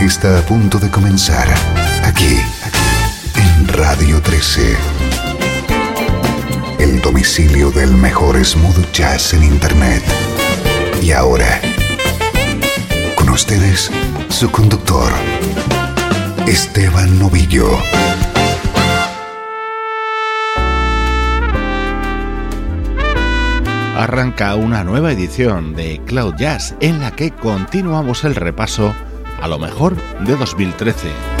Está a punto de comenzar aquí, en Radio 13. El domicilio del mejor smooth jazz en Internet. Y ahora, con ustedes, su conductor, Esteban Novillo. arranca una nueva edición de Cloud Jazz en la que continuamos el repaso a lo mejor de 2013.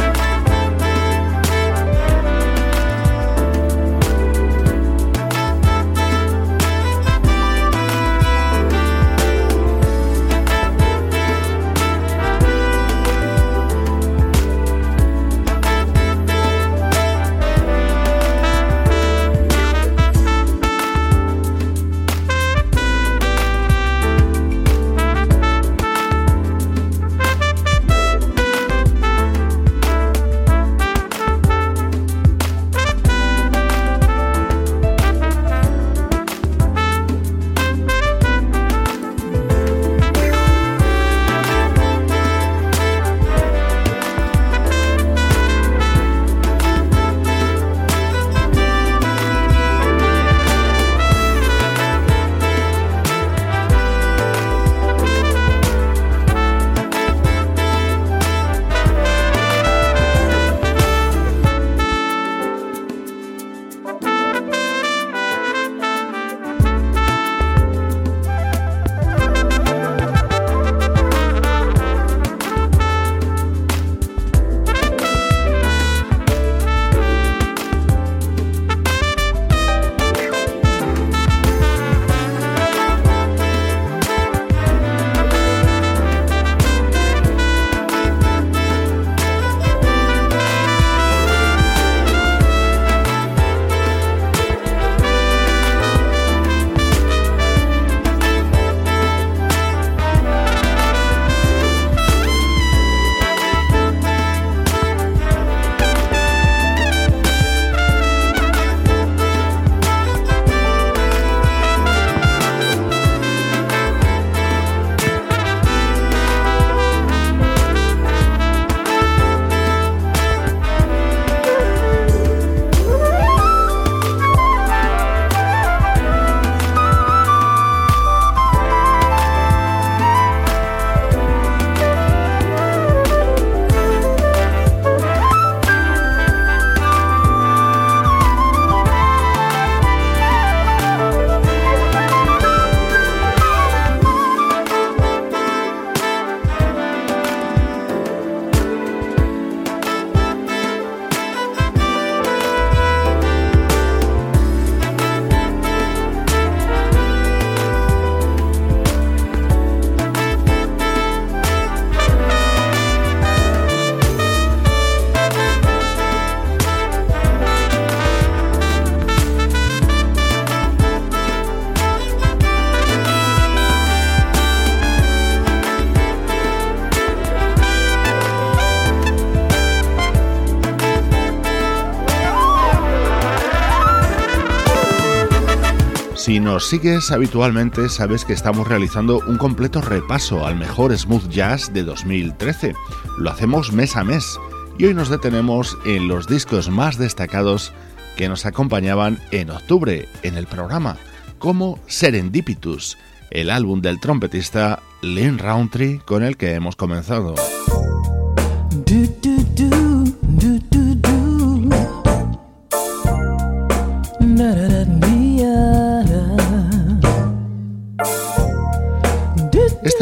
Nos sigues habitualmente, sabes que estamos realizando un completo repaso al mejor smooth jazz de 2013. Lo hacemos mes a mes y hoy nos detenemos en los discos más destacados que nos acompañaban en octubre en el programa, como Serendipitus, el álbum del trompetista Lynn Roundtree con el que hemos comenzado.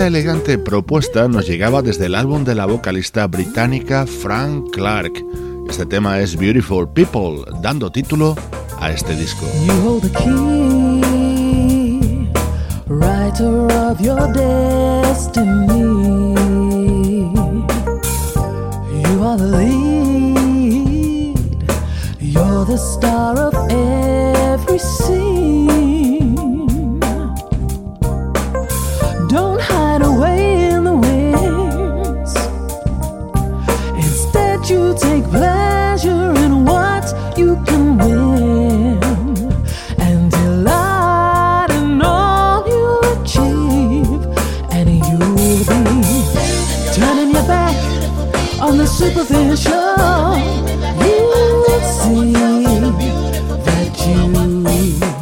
Elegante propuesta nos llegaba desde el álbum de la vocalista británica Frank Clark. Este tema es Beautiful People, dando título a este disco. You hold the key, writer of your destiny. You are the lead, you're the star of every scene. you.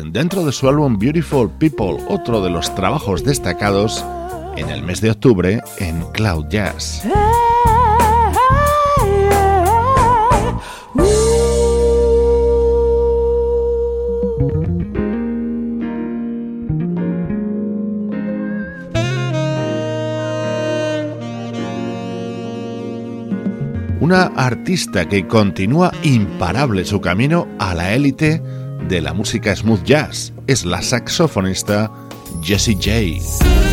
Dentro de su álbum Beautiful People, otro de los trabajos destacados en el mes de octubre en Cloud Jazz. Una artista que continúa imparable su camino a la élite de la música smooth jazz. Es la saxofonista Jessie J.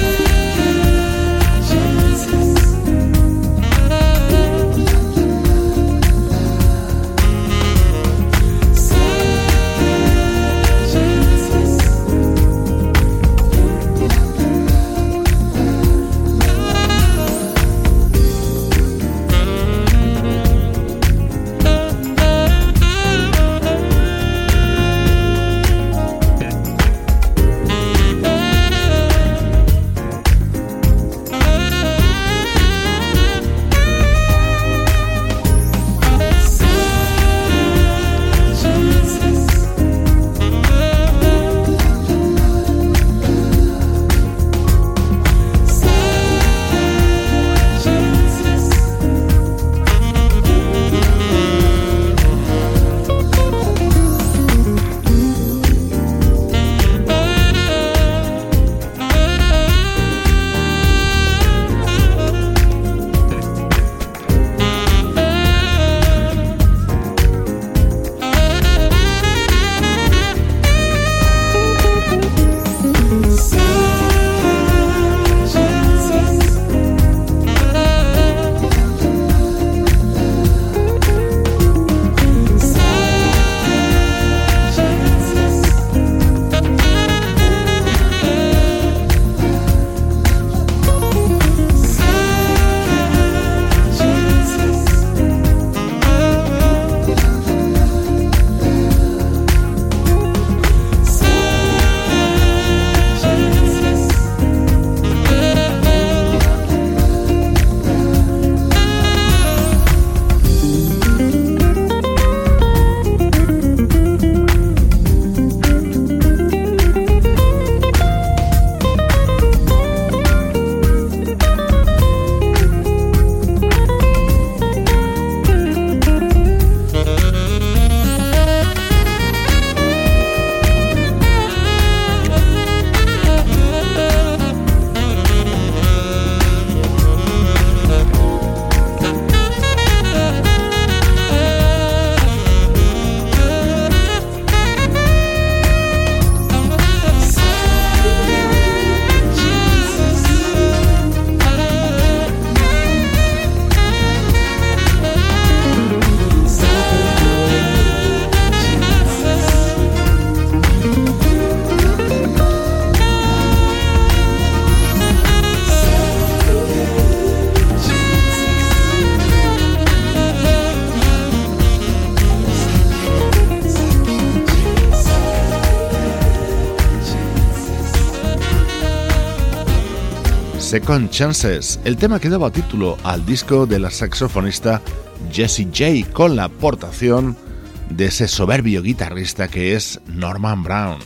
Second Chances, el tema que daba título al disco de la saxofonista Jessie J con la aportación de ese soberbio guitarrista que es Norman Brown.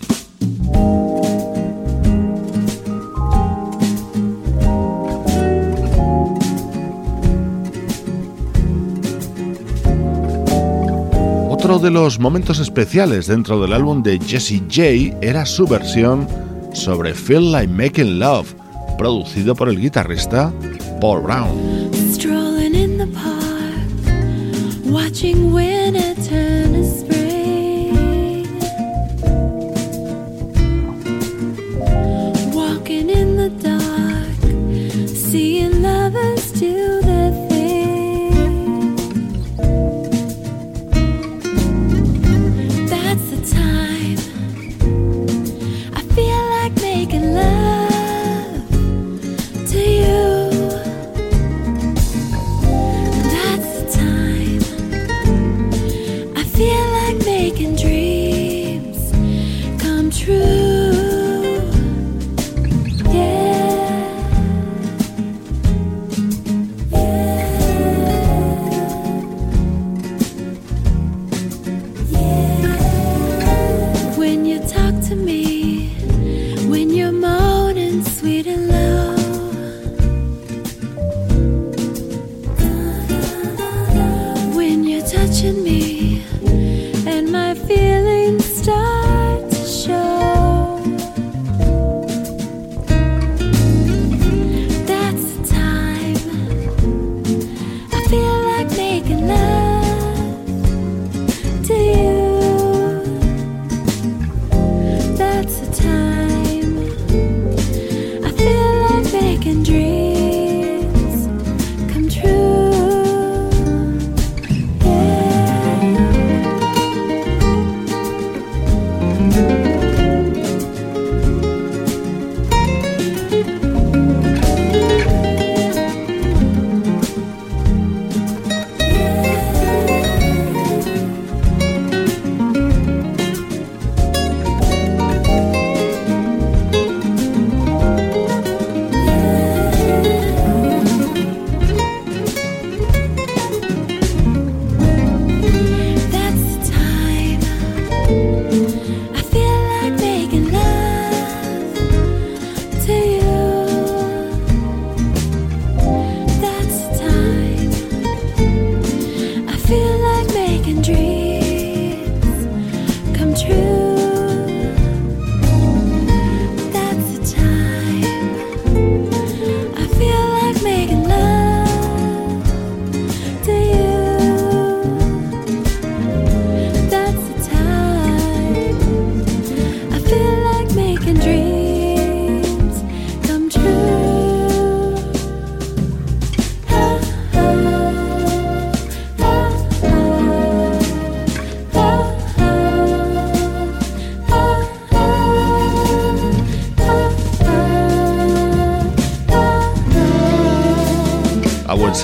Otro de los momentos especiales dentro del álbum de Jessie J era su versión sobre Feel Like Making Love, producido por el guitarrista Paul Brown.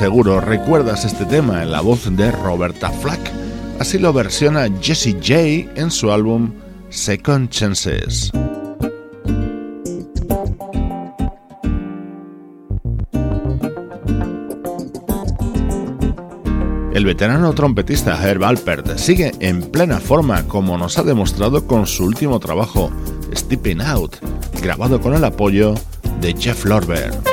Seguro recuerdas este tema en la voz de Roberta Flack. Así lo versiona Jessie J en su álbum Second Chances. El veterano trompetista Herb Alpert sigue en plena forma como nos ha demostrado con su último trabajo, Stepping Out, grabado con el apoyo de Jeff Lorber.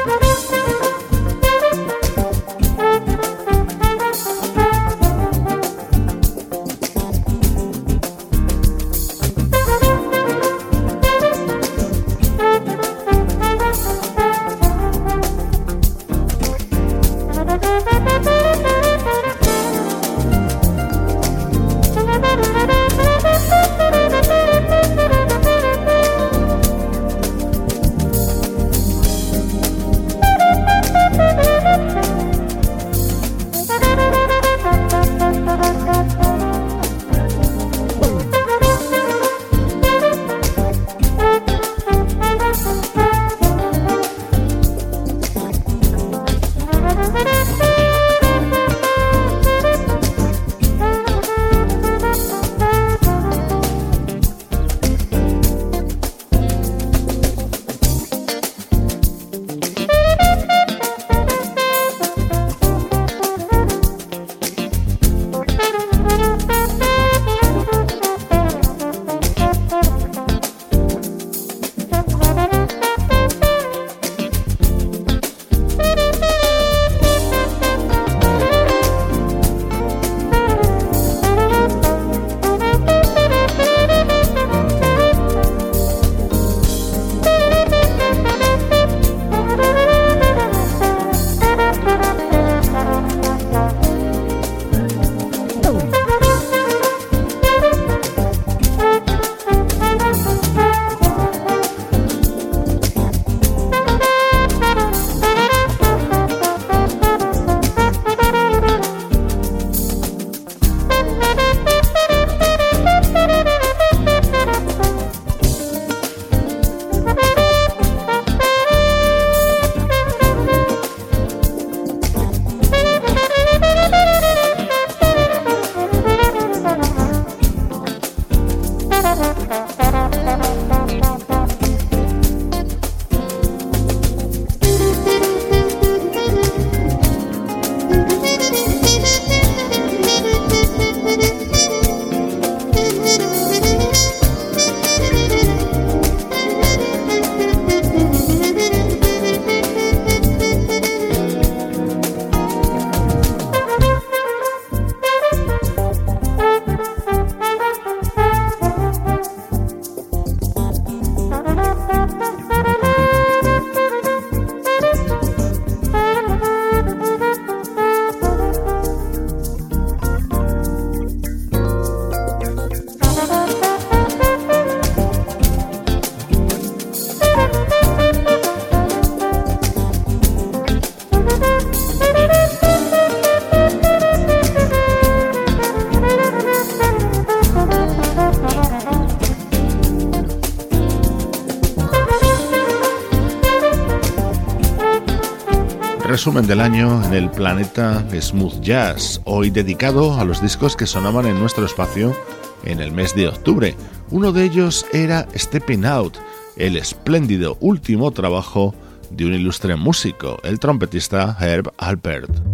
Resumen del año en el planeta Smooth Jazz, hoy dedicado a los discos que sonaban en nuestro espacio en el mes de octubre. Uno de ellos era Stepping Out, el espléndido último trabajo de un ilustre músico, el trompetista Herb Alpert.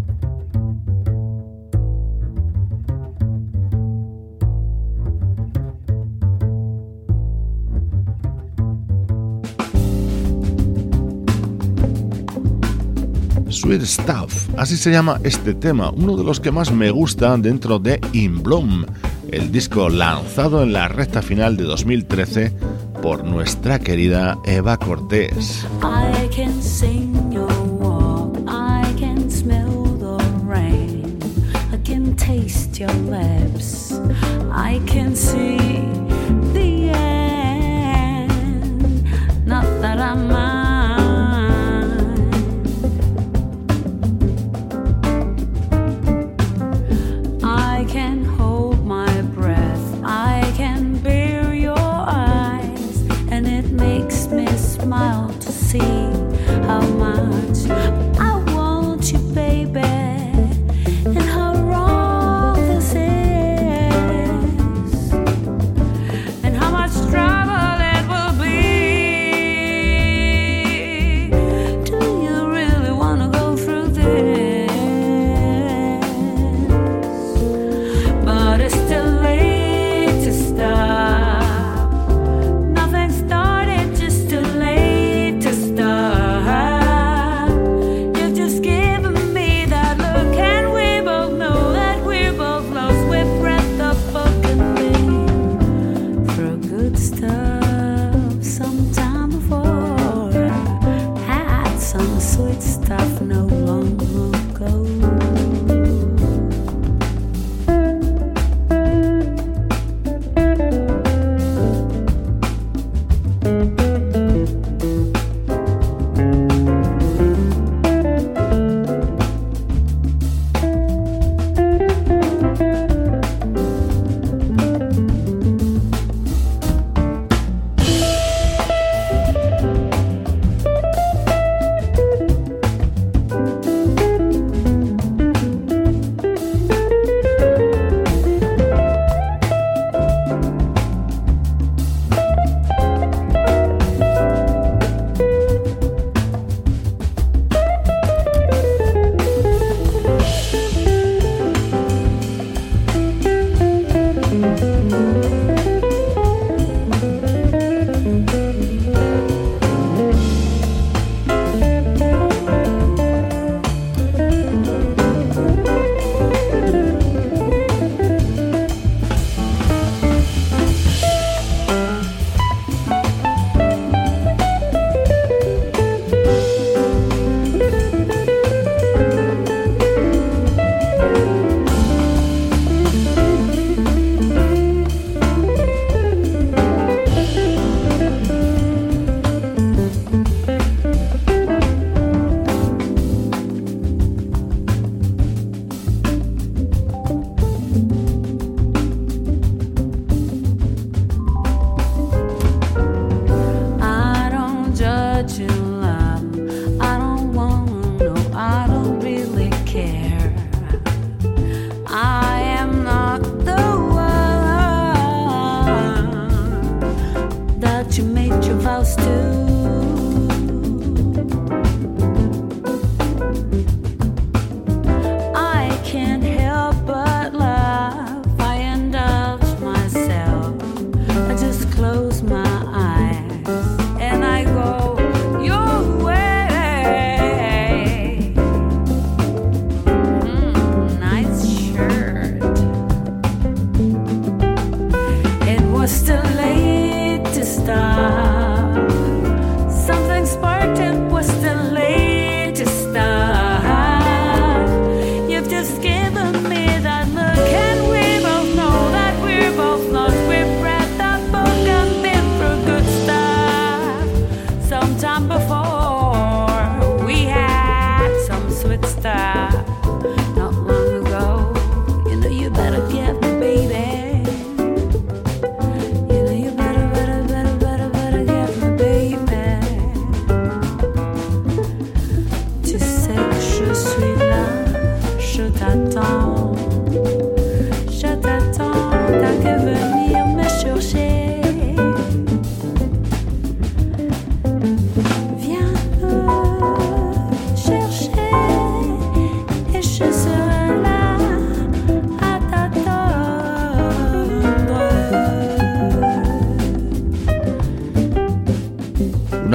Sweet Stuff, así se llama este tema, uno de los que más me gusta dentro de In Bloom, el disco lanzado en la recta final de 2013 por nuestra querida Eva Cortés.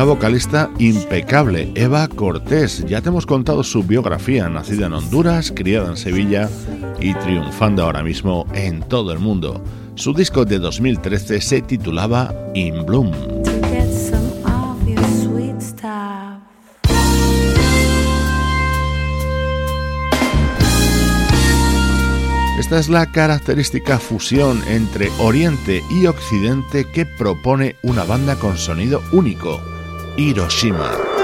Vocalista impecable, Eva Cortés. Ya te hemos contado su biografía, nacida en Honduras, criada en Sevilla y triunfando ahora mismo en todo el mundo. Su disco de 2013 se titulaba In Bloom. Esta es la característica fusión entre Oriente y Occidente que propone una banda con sonido único, Hiroshima.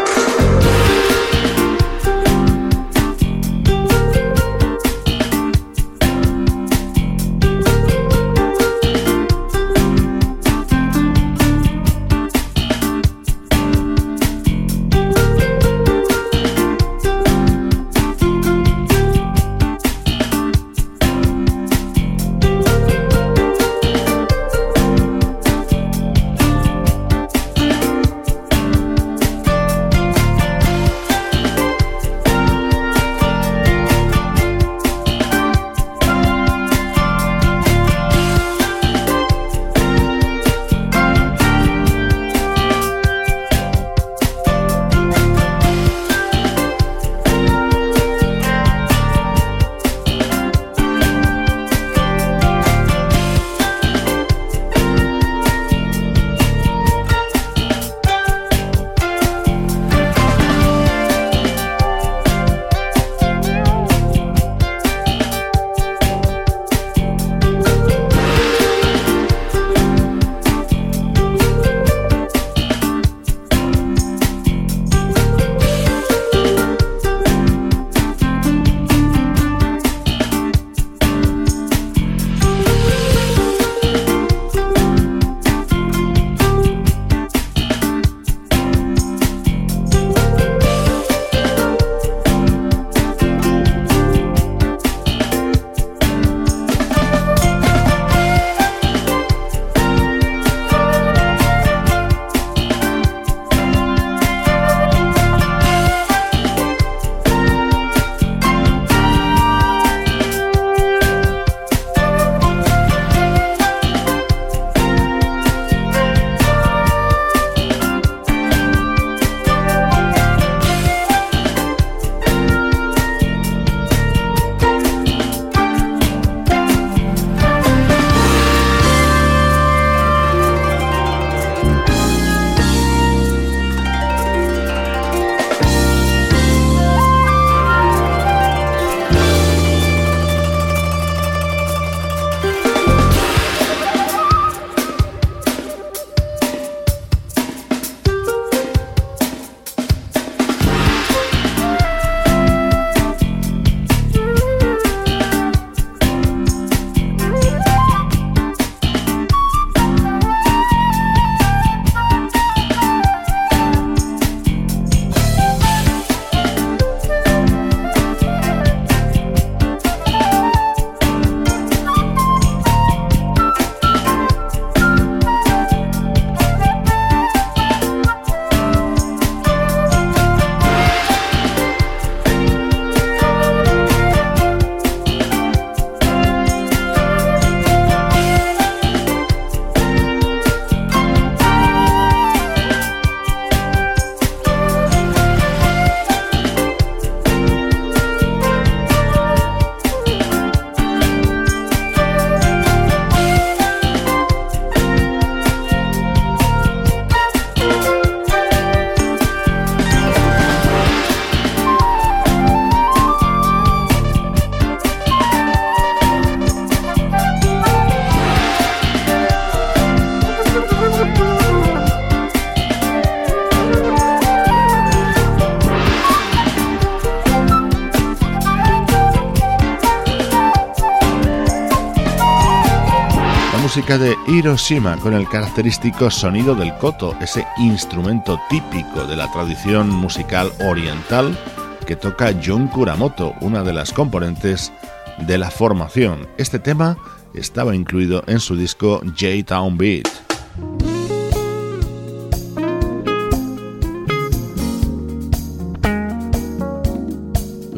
Hiroshima con el característico sonido del koto, ese instrumento típico de la tradición musical oriental que toca Jun Kuramoto, una de las componentes de la formación. Este tema estaba incluido en su disco J-Town Beat.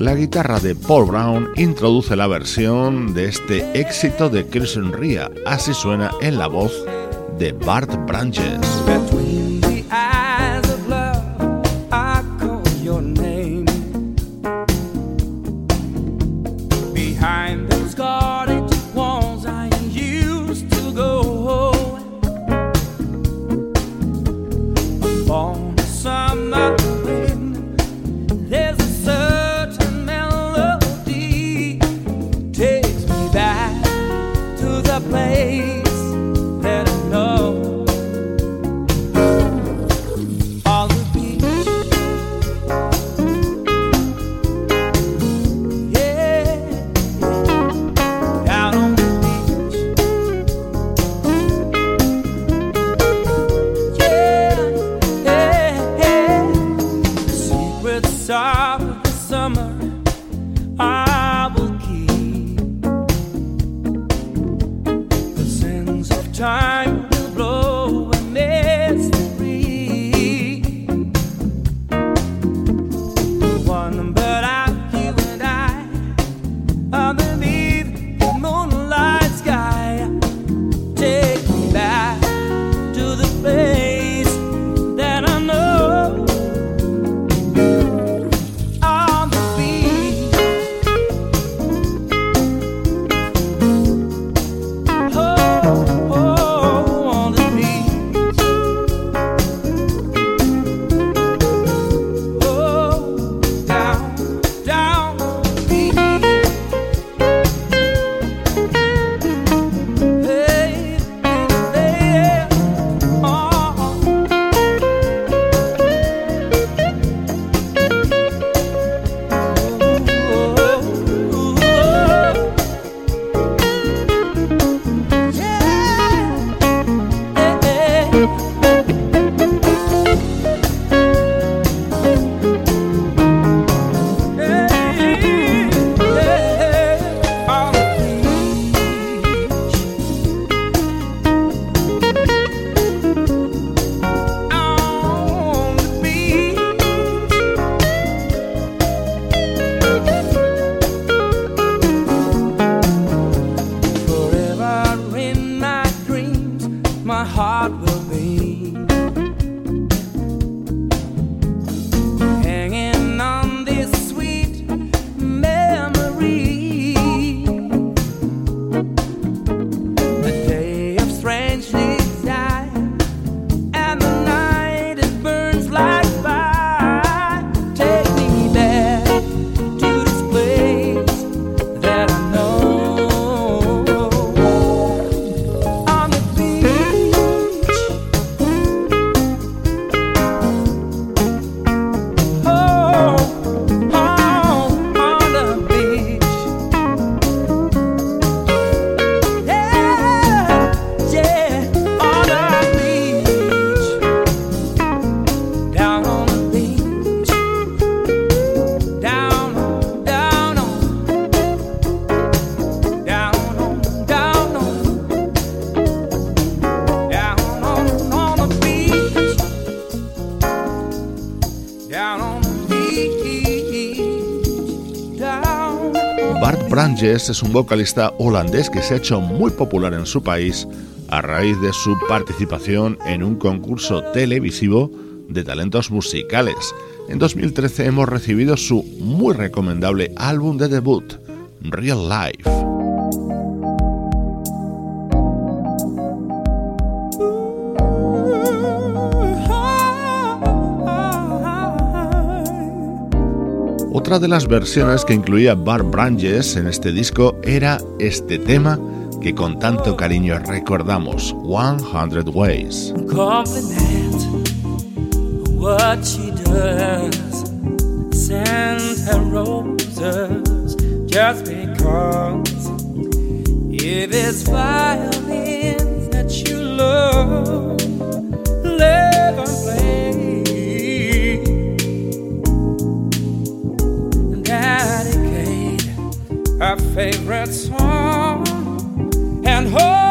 La guitarra de Paul Brown introduce la versión de este éxito de Christian Ria, así suena en la voz de Bart Branches. heart will be. Es un vocalista holandés que se ha hecho muy popular en su país a raíz de su participación en un concurso televisivo de talentos musicales. En 2013 hemos recibido su muy recomendable álbum de debut, Real Life. Otra de las versiones que incluía Bart Branges en este disco era este tema que con tanto cariño recordamos, 100 Ways. that you love, play. Our favorite song. And hold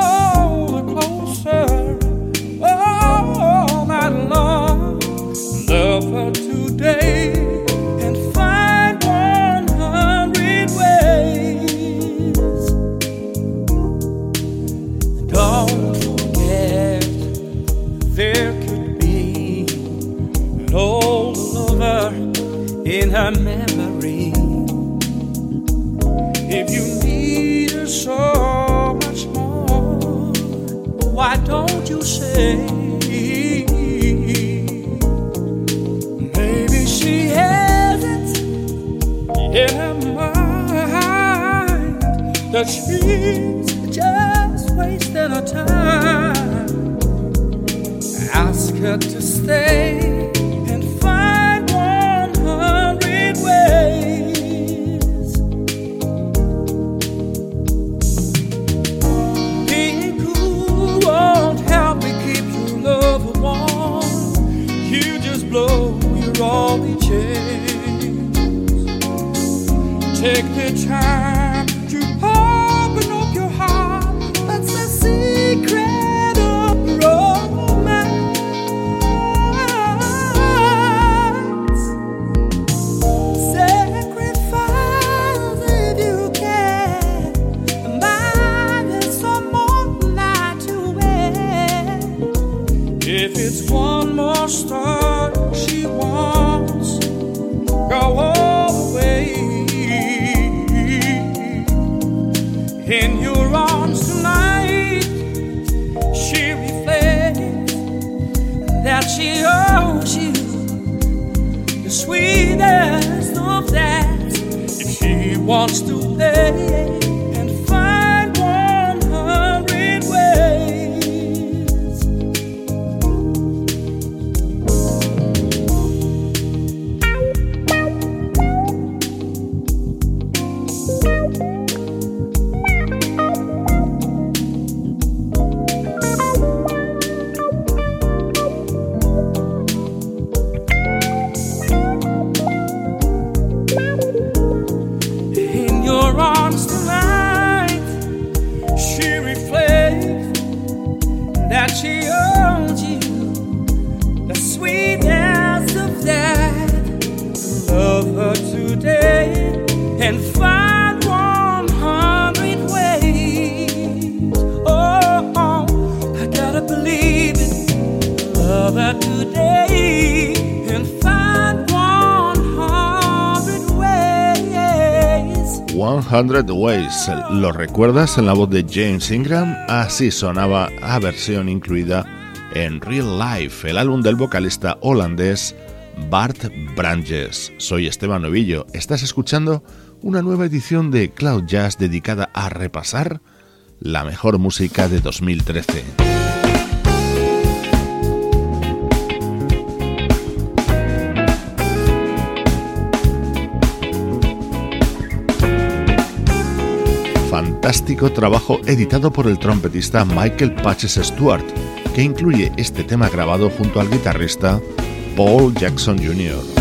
that she's just wasting her time. Ask her to stay Take the time to open up your heart. That's the secret of romance. Sacrifice if you can. Mine is some more light to wear. If it's one more star she wants, go all In your arms tonight, she reflects that she owes you the sweetest of that. If she wants to lay 100 Ways. ¿Lo recuerdas en la voz de James Ingram? Así sonaba a versión incluida en Real Life, el álbum del vocalista holandés Bart Branges. Soy Esteban Novillo. Estás escuchando una nueva edición de Cloud Jazz dedicada a repasar la mejor música de 2013. Fantástico trabajo editado por el trompetista Michael Patches Stewart, que incluye este tema grabado junto al guitarrista Paul Jackson Jr.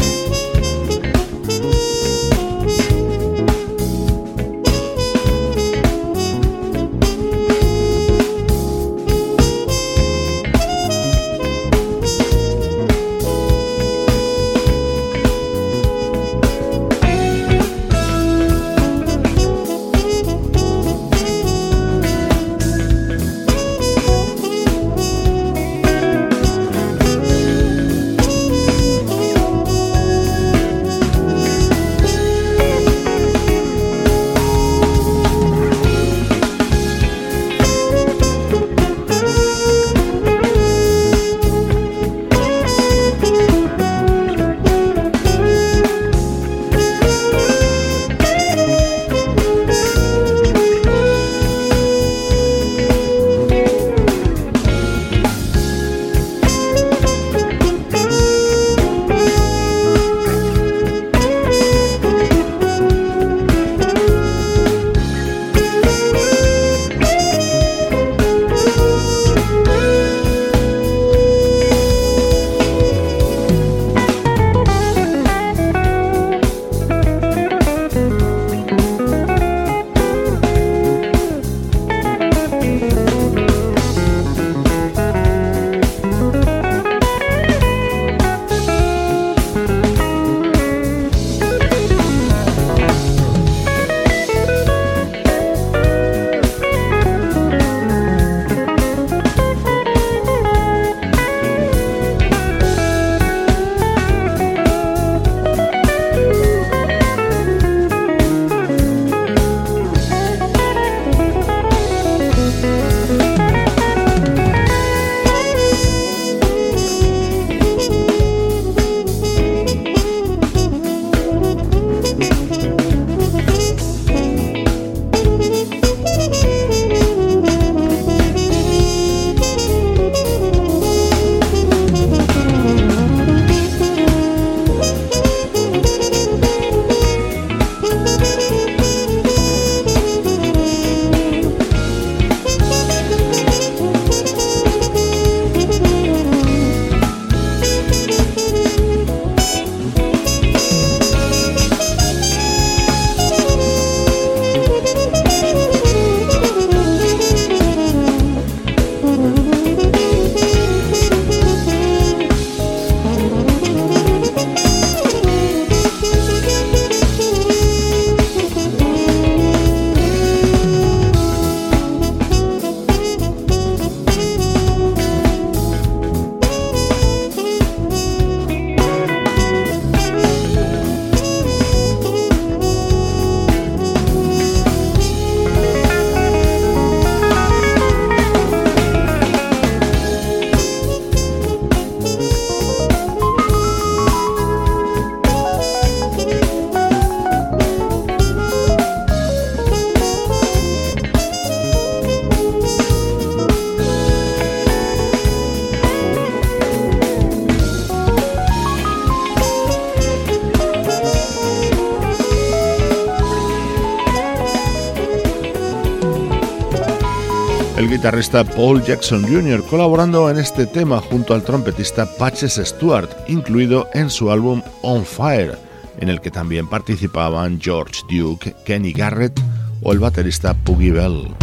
guitarrista Paul Jackson Jr., colaborando en este tema junto al trompetista Patches Stewart, incluido en su álbum On Fire, en el que también participaban George Duke, Kenny Garrett o el baterista Puggy Bell.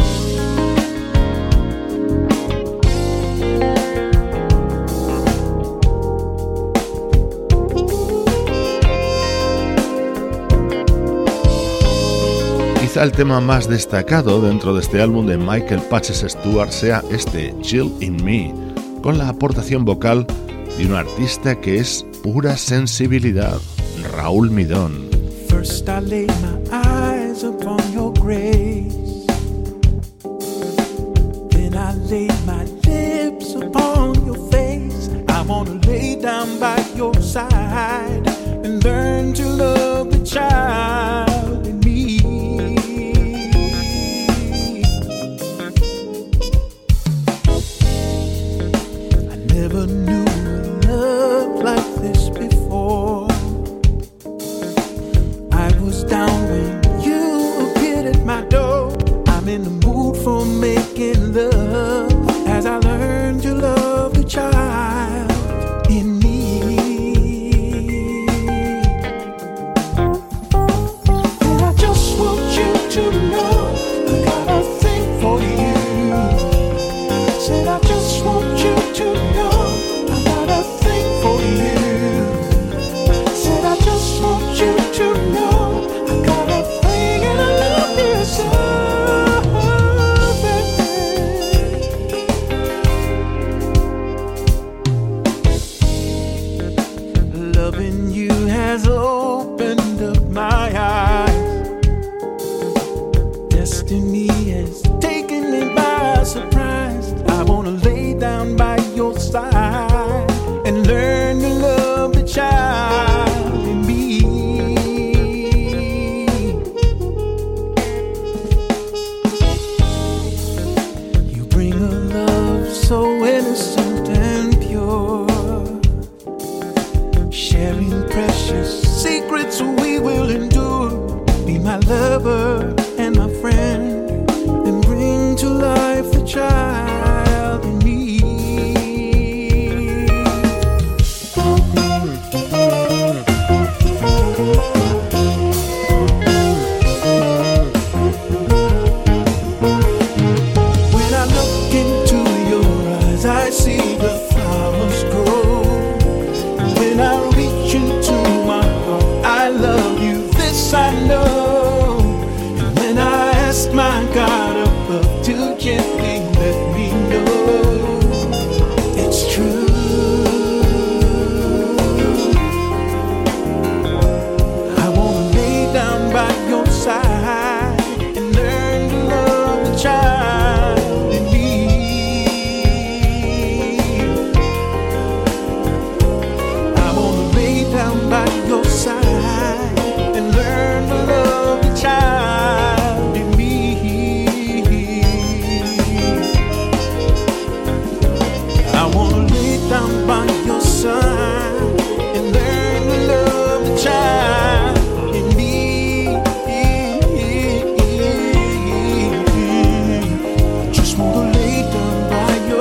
El tema más destacado dentro de este álbum de Michael Patches Stewart sea este Chill in Me, con la aportación vocal de un artista que es pura sensibilidad, Raúl Midón. Then I my lips upon your face. Lay down by your side and learn to love the child.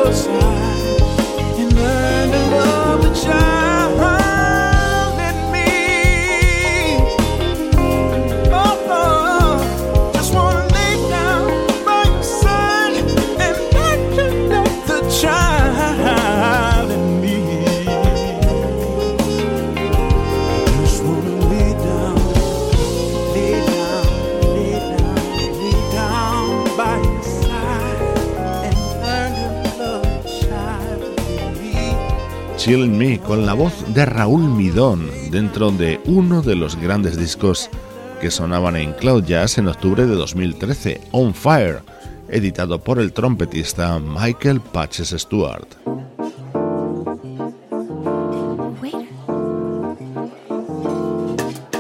yourself. Con la voz de Raúl Midón dentro de uno de los grandes discos que sonaban en Cloud Jazz en octubre de 2013, On Fire, editado por el trompetista Michael Patches Stewart.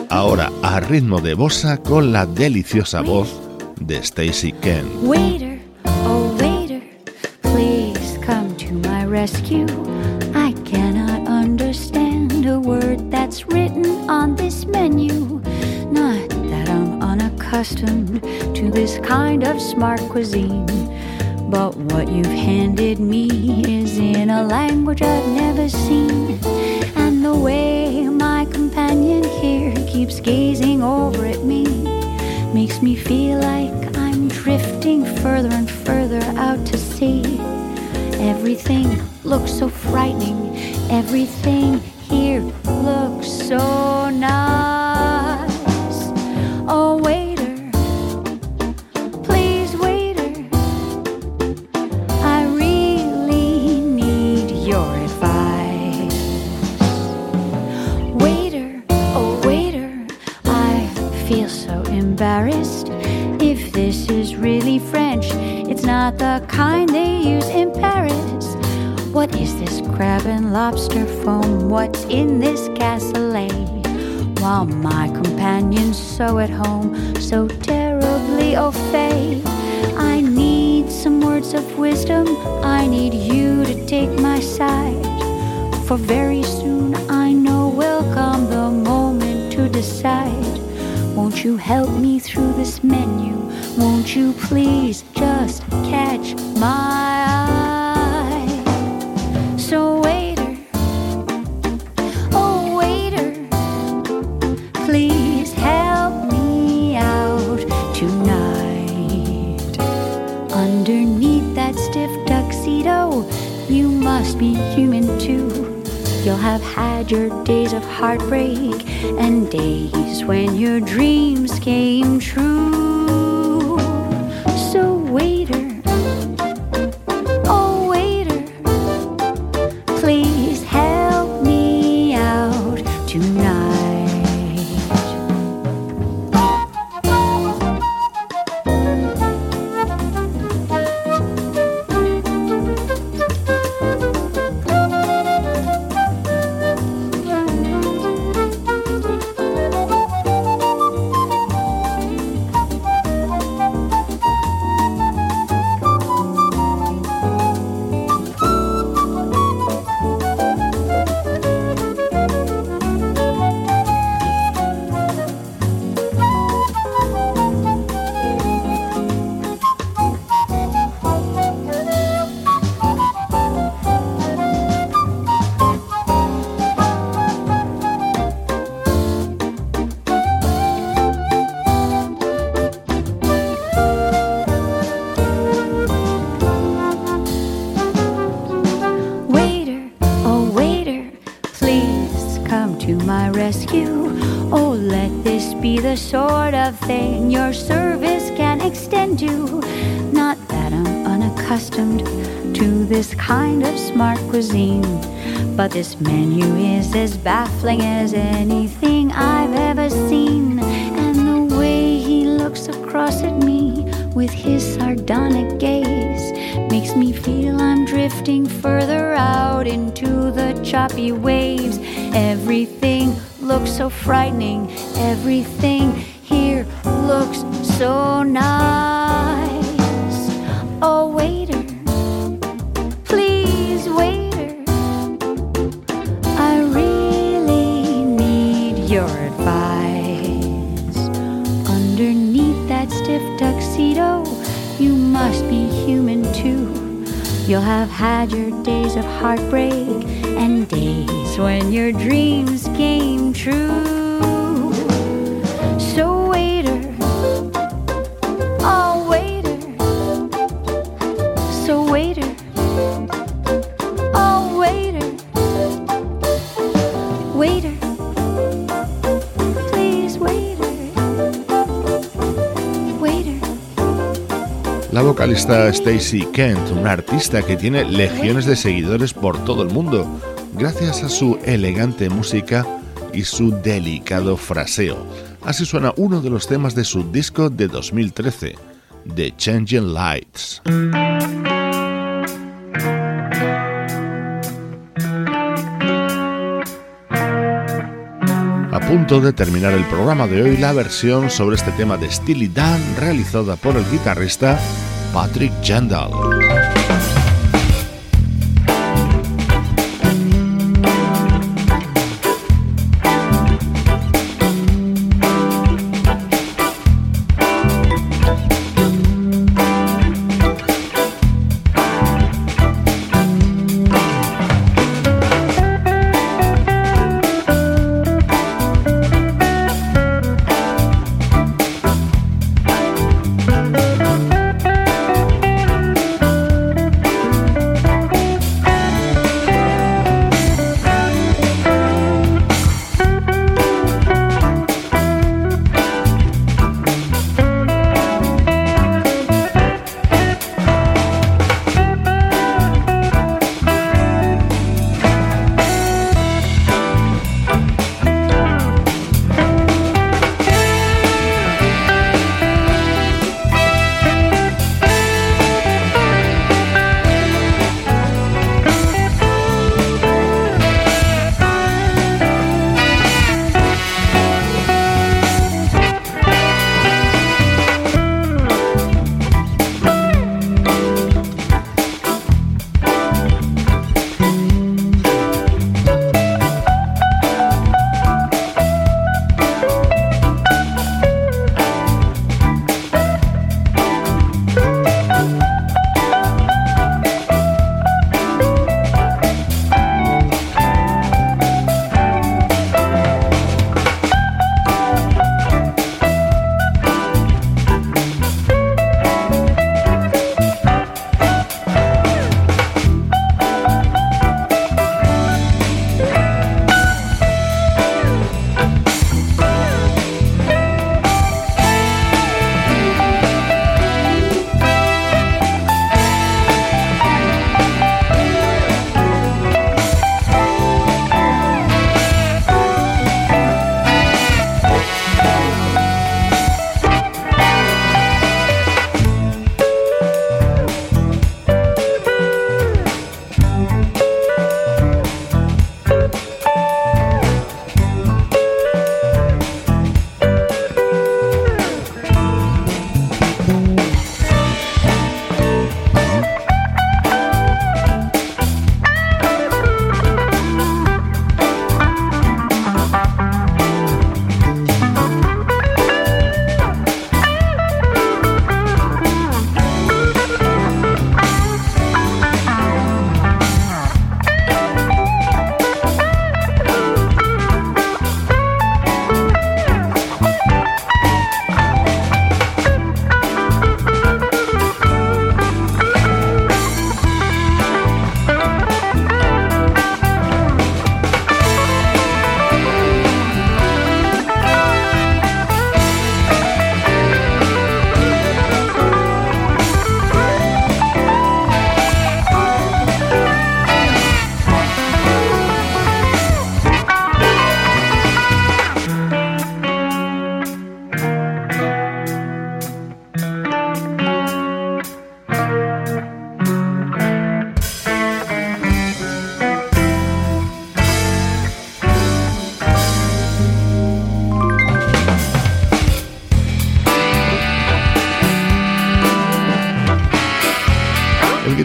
Ahora a ritmo de bossa con la deliciosa voz de Stacy Ken. Waiter, oh rescue. That to this kind of smart cuisine. But what you've handed me is in a language I've never seen. And the way my companion here keeps gazing over at me makes me feel like I'm drifting further and further out to sea. Everything looks so frightening, everything so embarrassed. If this is really French, it's not the kind they use in Paris. What is this crab and lobster foam? What's in this cassoulet? While my companion's so at home, so terribly au fait. I need some words of wisdom. I need you to take my side. For very soon I know will come the moment to decide. Won't you help me through this menu? Won't you please just catch my eye? So, have had your days of heartbreak and days when your dreams came true. Sort your service can extend to. Not that I'm unaccustomed to this kind of smart cuisine, but this menu is as baffling as anything I've ever seen. And the way he looks across at me with his sardonic gaze makes me feel I'm drifting further out into the choppy waves. Everything looks so frightening, everything Vocalista Stacy Kent, una artista que tiene legiones de seguidores por todo el mundo, gracias a su elegante música y su delicado fraseo. Así suena uno de los temas de su disco de 2013, The Changing Lights. A punto de terminar el programa de hoy, la versión sobre este tema de Steely Dan realizada por el guitarrista Patrick Jandal.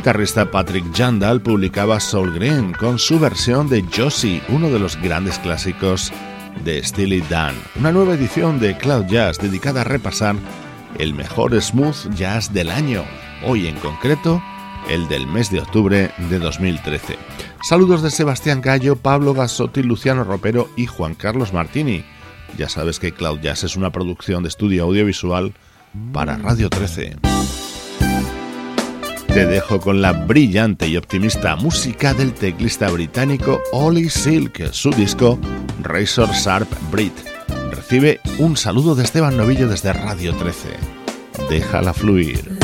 Guitarrista Patrick Jandal publicaba Soul Green con su versión de Josie, uno de los grandes clásicos de Steely Dan. Una nueva edición de Cloud Jazz dedicada a repasar el mejor smooth jazz del año, hoy en concreto el del mes de octubre de 2013. Saludos de Sebastián Gallo, Pablo Gasotti, Luciano Ropero y Juan Carlos Martini. Ya sabes que Cloud Jazz es una producción de estudio audiovisual para Radio 13. Te dejo con la brillante y optimista música del teclista británico Ollie Silk, su disco Razor Sharp Brit. Recibe un saludo de Esteban Novillo desde Radio 13. Déjala fluir.